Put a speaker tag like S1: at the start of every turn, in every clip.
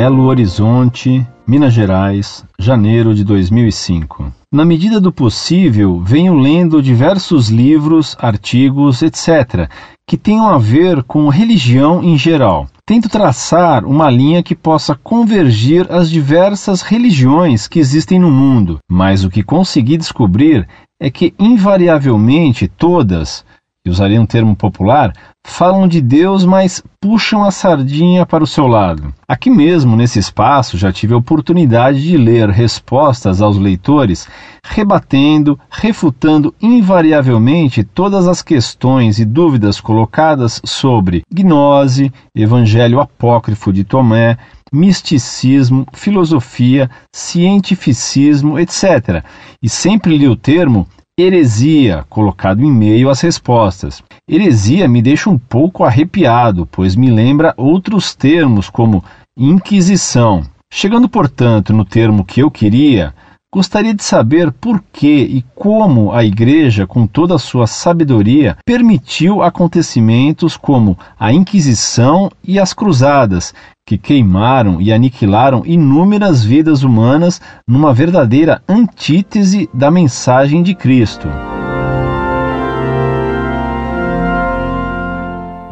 S1: Belo Horizonte, Minas Gerais, janeiro de 2005. Na medida do possível, venho lendo diversos livros, artigos, etc., que tenham a ver com religião em geral. Tento traçar uma linha que possa convergir as diversas religiões que existem no mundo, mas o que consegui descobrir é que, invariavelmente, todas, e usarei um termo popular, falam de Deus, mas puxam a sardinha para o seu lado. Aqui mesmo, nesse espaço, já tive a oportunidade de ler respostas aos leitores, rebatendo, refutando invariavelmente todas as questões e dúvidas colocadas sobre gnose, evangelho apócrifo de Tomé, misticismo, filosofia, cientificismo, etc. E sempre li o termo heresia colocado em meio às respostas. Heresia me deixa um pouco arrepiado, pois me lembra outros termos como inquisição. Chegando, portanto, no termo que eu queria, Gostaria de saber por que e como a Igreja, com toda a sua sabedoria, permitiu acontecimentos como a Inquisição e as Cruzadas, que queimaram e aniquilaram inúmeras vidas humanas numa verdadeira antítese da mensagem de Cristo.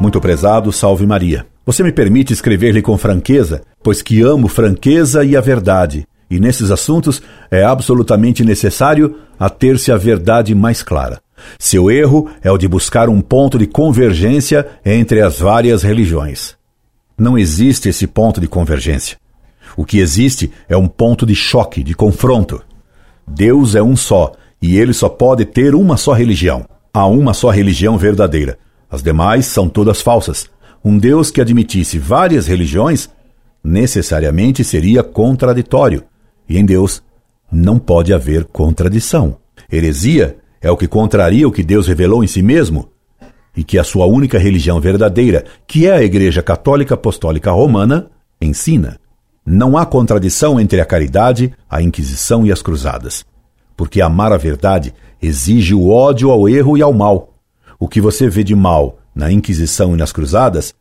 S2: Muito prezado, salve Maria. Você me permite escrever-lhe com franqueza, pois que amo franqueza e a verdade e nesses assuntos é absolutamente necessário a ter-se a verdade mais clara. Seu erro é o de buscar um ponto de convergência entre as várias religiões. Não existe esse ponto de convergência. O que existe é um ponto de choque, de confronto. Deus é um só e ele só pode ter uma só religião. Há uma só religião verdadeira. As demais são todas falsas. Um Deus que admitisse várias religiões necessariamente seria contraditório e em Deus não pode haver contradição. Heresia é o que contraria o que Deus revelou em si mesmo e que a sua única religião verdadeira, que é a Igreja Católica Apostólica Romana, ensina. Não há contradição entre a caridade, a Inquisição e as Cruzadas, porque amar a verdade exige o ódio ao erro e ao mal. O que você vê de mal na Inquisição e nas Cruzadas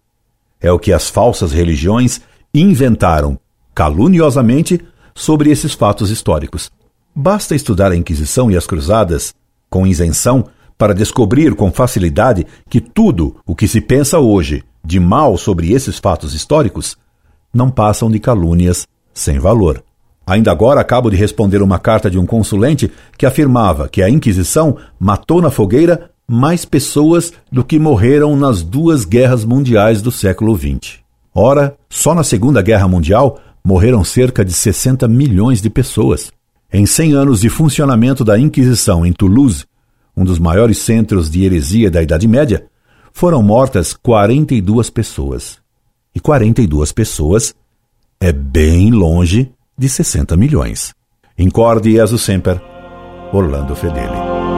S2: é o que as falsas religiões inventaram caluniosamente sobre esses fatos históricos. Basta estudar a Inquisição e as Cruzadas com isenção para descobrir com facilidade que tudo o que se pensa hoje de mal sobre esses fatos históricos não passam de calúnias sem valor. Ainda agora acabo de responder uma carta de um consulente que afirmava que a Inquisição matou na fogueira mais pessoas do que morreram nas duas guerras mundiais do século XX. Ora, só na Segunda Guerra Mundial morreram cerca de 60 milhões de pessoas. Em 100 anos de funcionamento da Inquisição em Toulouse, um dos maiores centros de heresia da Idade Média, foram mortas 42 pessoas. E 42 pessoas é bem longe de 60 milhões. Incorde Jesus Semper, Orlando Fedeli.